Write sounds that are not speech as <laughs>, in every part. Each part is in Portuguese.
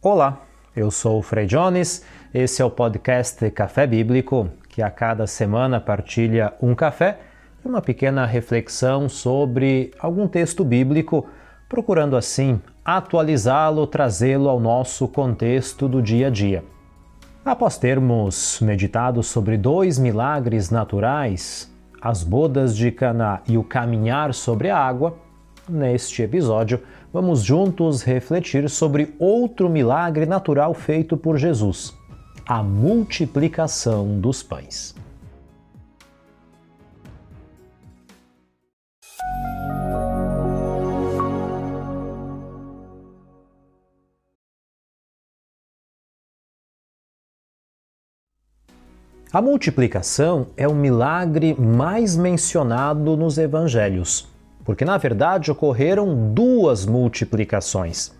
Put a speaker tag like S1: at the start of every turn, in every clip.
S1: Olá, eu sou o Frei Jones, esse é o podcast Café Bíblico, que a cada semana partilha um café e uma pequena reflexão sobre algum texto bíblico, procurando assim atualizá-lo, trazê-lo ao nosso contexto do dia a dia. Após termos meditado sobre dois milagres naturais, as bodas de Caná e o caminhar sobre a água, neste episódio vamos juntos refletir sobre outro milagre natural feito por Jesus: a multiplicação dos pães. A multiplicação é o milagre mais mencionado nos evangelhos, porque na verdade ocorreram duas multiplicações.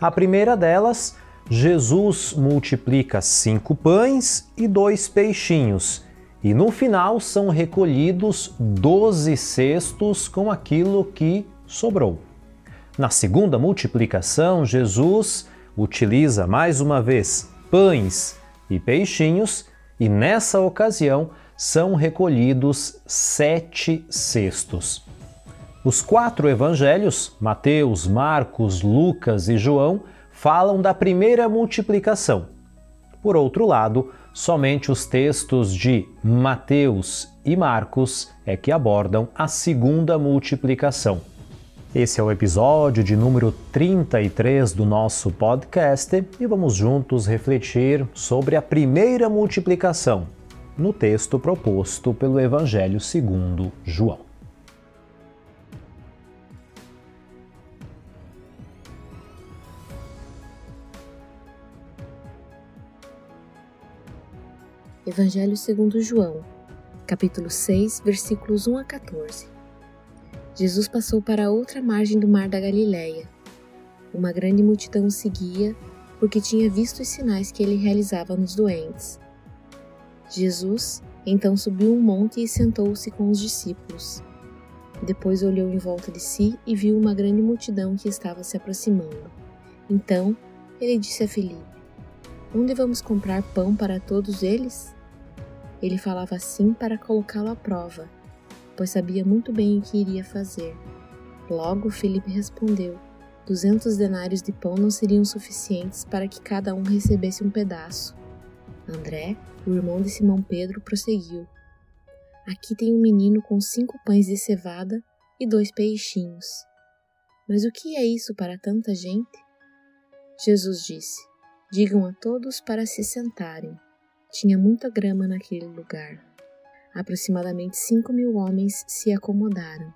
S1: A primeira delas, Jesus multiplica cinco pães e dois peixinhos, e no final são recolhidos doze cestos com aquilo que sobrou. Na segunda multiplicação, Jesus utiliza mais uma vez pães e peixinhos e nessa ocasião são recolhidos sete cestos. Os quatro evangelhos, Mateus, Marcos, Lucas e João, falam da primeira multiplicação. Por outro lado, somente os textos de Mateus e Marcos é que abordam a segunda multiplicação. Esse é o episódio de número 33 do nosso podcast e vamos juntos refletir sobre a primeira multiplicação no texto proposto pelo Evangelho segundo João.
S2: Evangelho segundo João, capítulo 6, versículos 1 a 14. Jesus passou para a outra margem do mar da Galileia. Uma grande multidão o seguia, porque tinha visto os sinais que ele realizava nos doentes. Jesus então subiu um monte e sentou-se com os discípulos. Depois olhou em volta de si e viu uma grande multidão que estava se aproximando. Então ele disse a Felipe: Onde vamos comprar pão para todos eles? Ele falava assim para colocá-lo à prova pois sabia muito bem o que iria fazer. Logo, Felipe respondeu: Duzentos denários de pão não seriam suficientes para que cada um recebesse um pedaço. André, o irmão de Simão Pedro, prosseguiu: Aqui tem um menino com cinco pães de cevada e dois peixinhos. Mas o que é isso para tanta gente? Jesus disse: Digam a todos para se sentarem. Tinha muita grama naquele lugar. Aproximadamente cinco mil homens se acomodaram.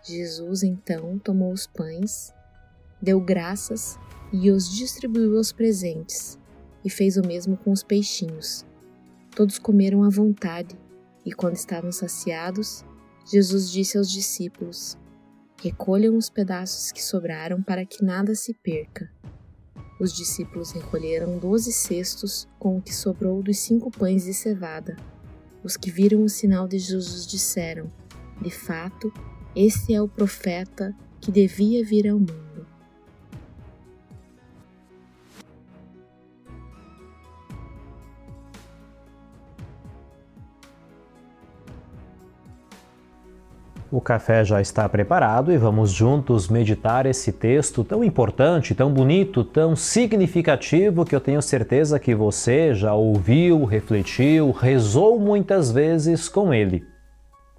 S2: Jesus então tomou os pães, deu graças e os distribuiu aos presentes, e fez o mesmo com os peixinhos. Todos comeram à vontade, e quando estavam saciados, Jesus disse aos discípulos: Recolham os pedaços que sobraram para que nada se perca. Os discípulos recolheram doze cestos com o que sobrou dos cinco pães de cevada. Os que viram o sinal de Jesus disseram: De fato, esse é o profeta que devia vir ao mundo.
S1: O café já está preparado e vamos juntos meditar esse texto tão importante, tão bonito, tão significativo que eu tenho certeza que você já ouviu, refletiu, rezou muitas vezes com ele.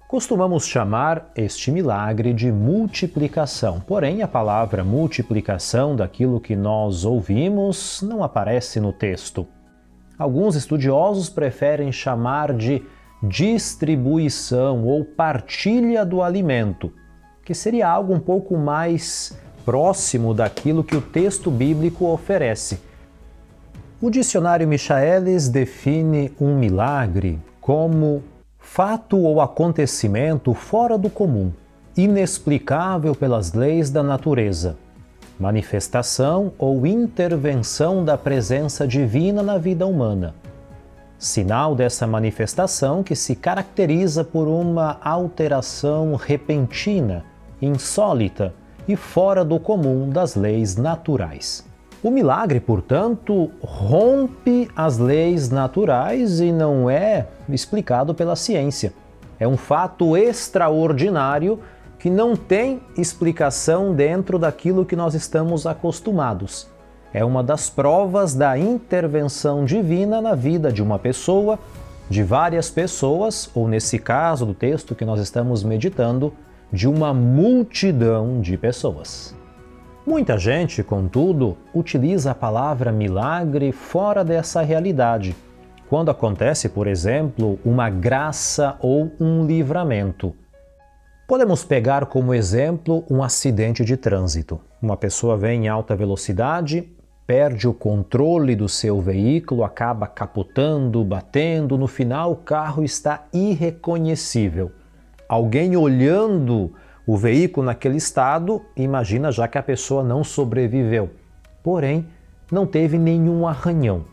S1: Costumamos chamar este milagre de multiplicação, porém a palavra multiplicação daquilo que nós ouvimos não aparece no texto. Alguns estudiosos preferem chamar de distribuição ou partilha do alimento, que seria algo um pouco mais próximo daquilo que o texto bíblico oferece. O dicionário Michaelis define um milagre como fato ou acontecimento fora do comum, inexplicável pelas leis da natureza, manifestação ou intervenção da presença divina na vida humana sinal dessa manifestação que se caracteriza por uma alteração repentina, insólita e fora do comum das leis naturais. O milagre, portanto, rompe as leis naturais e não é explicado pela ciência. É um fato extraordinário que não tem explicação dentro daquilo que nós estamos acostumados. É uma das provas da intervenção divina na vida de uma pessoa, de várias pessoas, ou nesse caso do texto que nós estamos meditando, de uma multidão de pessoas. Muita gente, contudo, utiliza a palavra milagre fora dessa realidade, quando acontece, por exemplo, uma graça ou um livramento. Podemos pegar como exemplo um acidente de trânsito. Uma pessoa vem em alta velocidade, perde o controle do seu veículo, acaba capotando, batendo, no final o carro está irreconhecível. Alguém olhando o veículo naquele estado, imagina já que a pessoa não sobreviveu. Porém, não teve nenhum arranhão.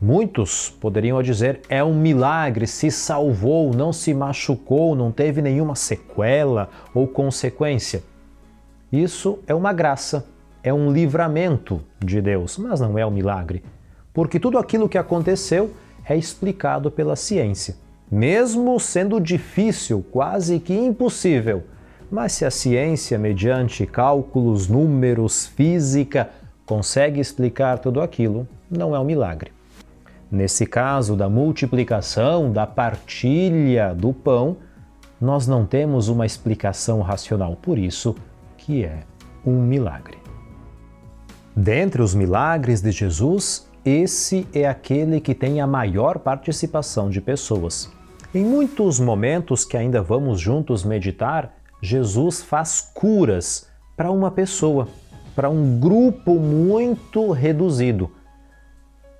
S1: Muitos poderiam dizer é um milagre, se salvou, não se machucou, não teve nenhuma sequela ou consequência. Isso é uma graça, é um livramento de Deus, mas não é um milagre, porque tudo aquilo que aconteceu é explicado pela ciência. Mesmo sendo difícil, quase que impossível, mas se a ciência, mediante cálculos, números, física, consegue explicar tudo aquilo, não é um milagre. Nesse caso da multiplicação, da partilha do pão, nós não temos uma explicação racional, por isso que é um milagre. Dentre os milagres de Jesus, esse é aquele que tem a maior participação de pessoas. Em muitos momentos que ainda vamos juntos meditar, Jesus faz curas para uma pessoa, para um grupo muito reduzido.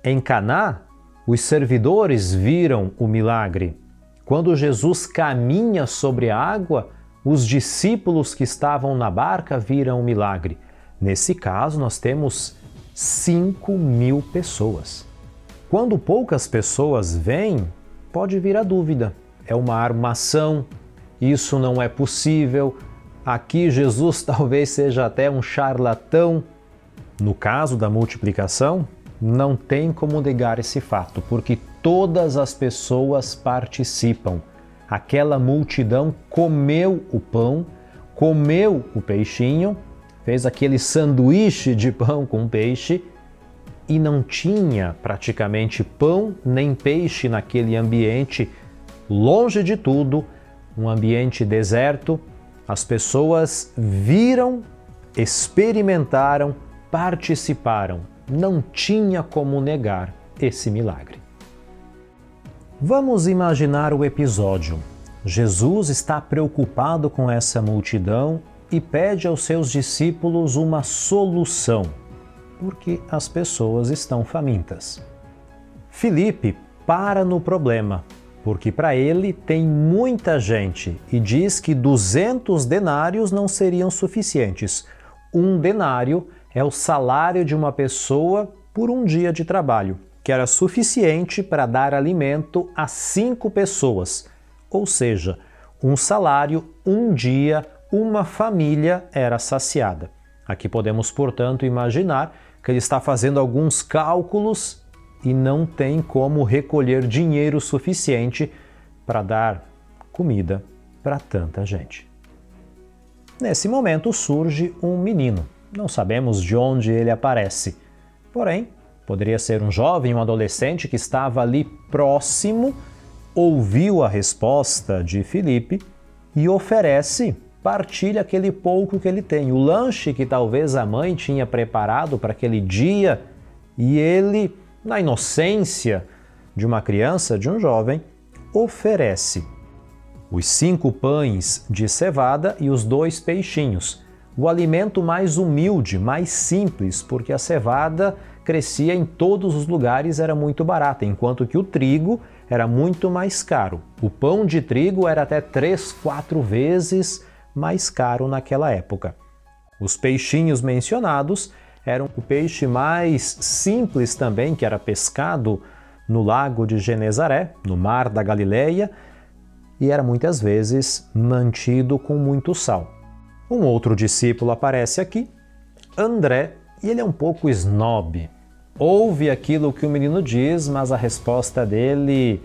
S1: Em Caná, os servidores viram o milagre. Quando Jesus caminha sobre a água, os discípulos que estavam na barca viram o milagre. Nesse caso, nós temos 5 mil pessoas. Quando poucas pessoas vêm, pode vir a dúvida: é uma armação, isso não é possível, aqui Jesus <laughs> talvez seja até um charlatão. No caso da multiplicação, não tem como negar esse fato, porque todas as pessoas participam. Aquela multidão comeu o pão, comeu o peixinho, fez aquele sanduíche de pão com peixe e não tinha praticamente pão nem peixe naquele ambiente, longe de tudo, um ambiente deserto. As pessoas viram, experimentaram, participaram não tinha como negar esse milagre. Vamos imaginar o episódio. Jesus está preocupado com essa multidão e pede aos seus discípulos uma solução, porque as pessoas estão famintas. Felipe para no problema, porque para ele tem muita gente e diz que 200 denários não seriam suficientes. Um denário é o salário de uma pessoa por um dia de trabalho, que era suficiente para dar alimento a cinco pessoas, ou seja, um salário, um dia, uma família era saciada. Aqui podemos, portanto, imaginar que ele está fazendo alguns cálculos e não tem como recolher dinheiro suficiente para dar comida para tanta gente. Nesse momento surge um menino, não sabemos de onde ele aparece. Porém, poderia ser um jovem, um adolescente que estava ali próximo, ouviu a resposta de Filipe e oferece, partilha aquele pouco que ele tem, o lanche que talvez a mãe tinha preparado para aquele dia, e ele, na inocência de uma criança, de um jovem, oferece os cinco pães de cevada e os dois peixinhos o alimento mais humilde, mais simples, porque a cevada crescia em todos os lugares, era muito barata, enquanto que o trigo era muito mais caro. O pão de trigo era até três, quatro vezes mais caro naquela época. Os peixinhos mencionados eram o peixe mais simples também, que era pescado no lago de Genezaré, no mar da Galileia, e era muitas vezes mantido com muito sal. Um outro discípulo aparece aqui, André, e ele é um pouco snob. Ouve aquilo que o menino diz, mas a resposta dele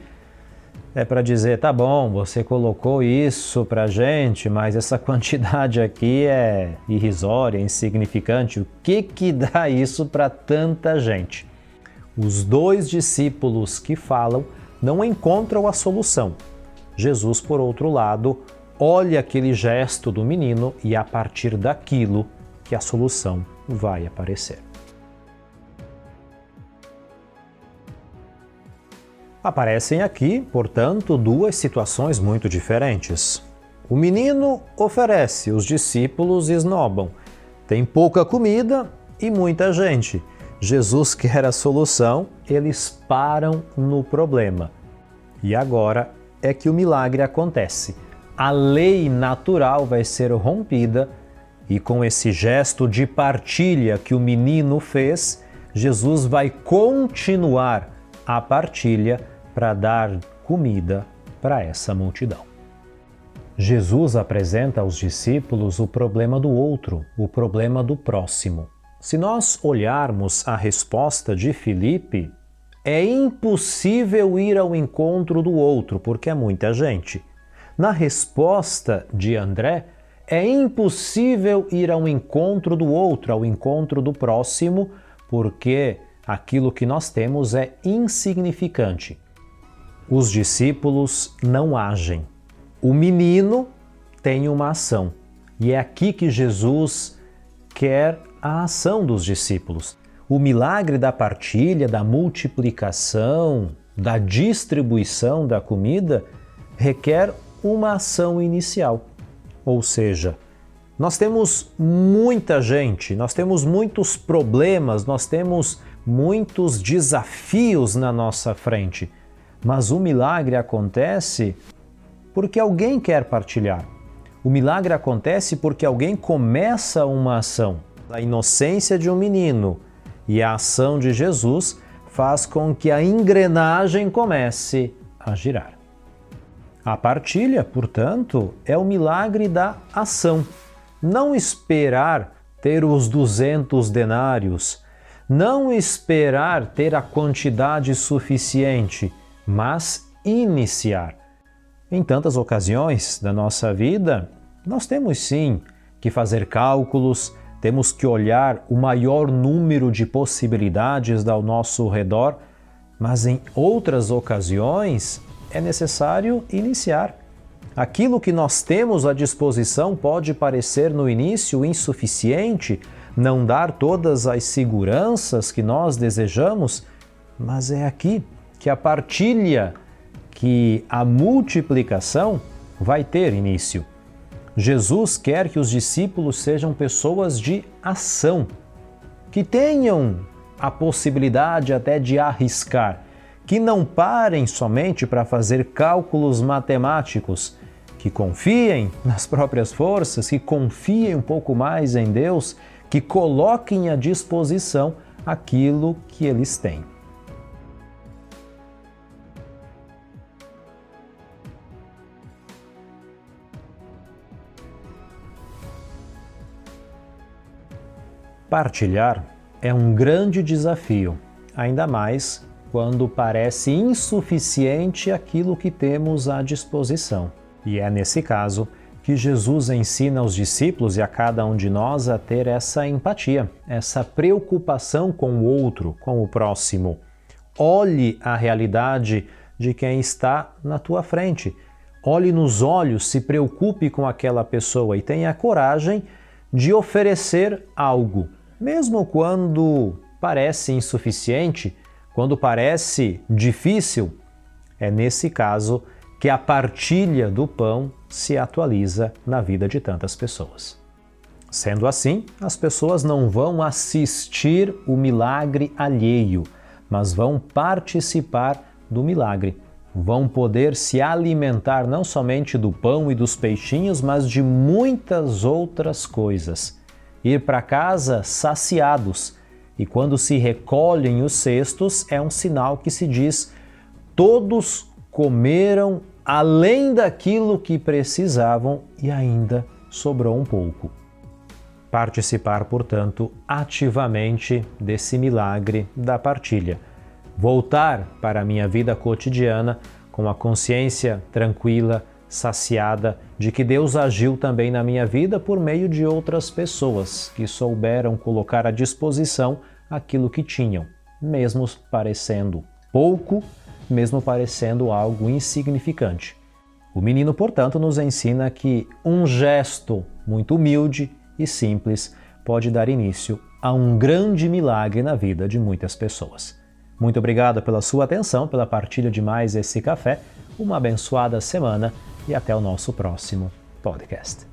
S1: é para dizer: tá bom, você colocou isso para gente, mas essa <laughs> quantidade aqui é irrisória, insignificante. O que que dá isso para tanta gente? Os dois discípulos que falam não encontram a solução. Jesus, por outro lado, olha aquele gesto do menino e a partir daquilo que a solução vai aparecer. Aparecem aqui, portanto, duas situações muito diferentes. O menino oferece, os discípulos esnobam. Tem pouca comida e muita gente. Jesus <laughs> quer a solução, eles param no problema. E agora é que o milagre acontece. A lei natural vai ser rompida e com esse gesto de partilha que o menino fez, Jesus vai continuar a partilha para dar comida para essa multidão. Jesus apresenta aos discípulos o problema do outro, o problema do próximo. Se nós olharmos a resposta de Filipe, é impossível ir ao encontro do outro, porque é muita gente. Na resposta de André, é impossível ir ao encontro do outro, ao encontro do próximo, porque aquilo que nós temos é insignificante. Os discípulos não agem. O menino tem uma ação. E é aqui que Jesus quer a ação dos discípulos. O milagre da partilha, da multiplicação, da distribuição da comida requer uma ação inicial. Ou seja, nós temos muita gente, nós temos muitos problemas, nós temos muitos desafios na nossa frente, mas o milagre acontece porque alguém quer partilhar. O milagre acontece porque alguém começa uma ação. A inocência de um menino e a ação de Jesus faz com que a engrenagem comece a girar. A partilha, portanto, é o milagre da ação. Não esperar ter os 200 denários, não esperar ter a quantidade suficiente, mas iniciar. Em tantas ocasiões da nossa vida, nós temos sim que fazer cálculos, temos que olhar o maior número de possibilidades ao nosso redor, mas em outras ocasiões é necessário iniciar. Aquilo que nós temos à disposição pode parecer no início insuficiente, não dar todas as seguranças que nós desejamos, mas é aqui que a partilha, que a multiplicação vai ter início. Jesus quer que os discípulos sejam pessoas de ação, que tenham a possibilidade até de arriscar, que não parem somente para fazer cálculos matemáticos, que confiem nas próprias forças, que confiem um pouco mais em Deus, que coloquem à disposição aquilo que eles têm. Partilhar é um grande desafio, ainda mais quando parece insuficiente aquilo que temos à disposição. E é nesse caso que Jesus ensina aos discípulos e a cada um de nós a ter essa empatia, essa preocupação com o outro, com o próximo. Olhe a realidade de quem está na tua frente. Olhe nos olhos, se preocupe com aquela pessoa e tenha coragem de oferecer algo mesmo quando parece insuficiente, quando parece difícil, é nesse caso que a partilha do pão se atualiza na vida de tantas pessoas. Sendo assim, as pessoas não vão assistir o milagre alheio, mas vão participar do milagre. Vão poder se alimentar não somente do pão e dos peixinhos, mas de muitas outras coisas ir para casa saciados, e quando se recolhem os cestos, é um sinal que se diz: todos comeram além daquilo que precisavam e ainda sobrou um pouco. participar, portanto, ativamente desse milagre da partilha. Voltar para a minha vida cotidiana com a consciência tranquila, saciada de que Deus agiu também na minha vida por meio de outras pessoas que souberam colocar à disposição aquilo que tinham, mesmo parecendo pouco, mesmo parecendo algo insignificante. O menino, portanto, nos ensina que um gesto muito humilde e simples pode dar início a um grande milagre na vida de muitas pessoas. Muito obrigado pela sua atenção, pela partilha de mais esse café. Uma abençoada semana e até o nosso próximo podcast.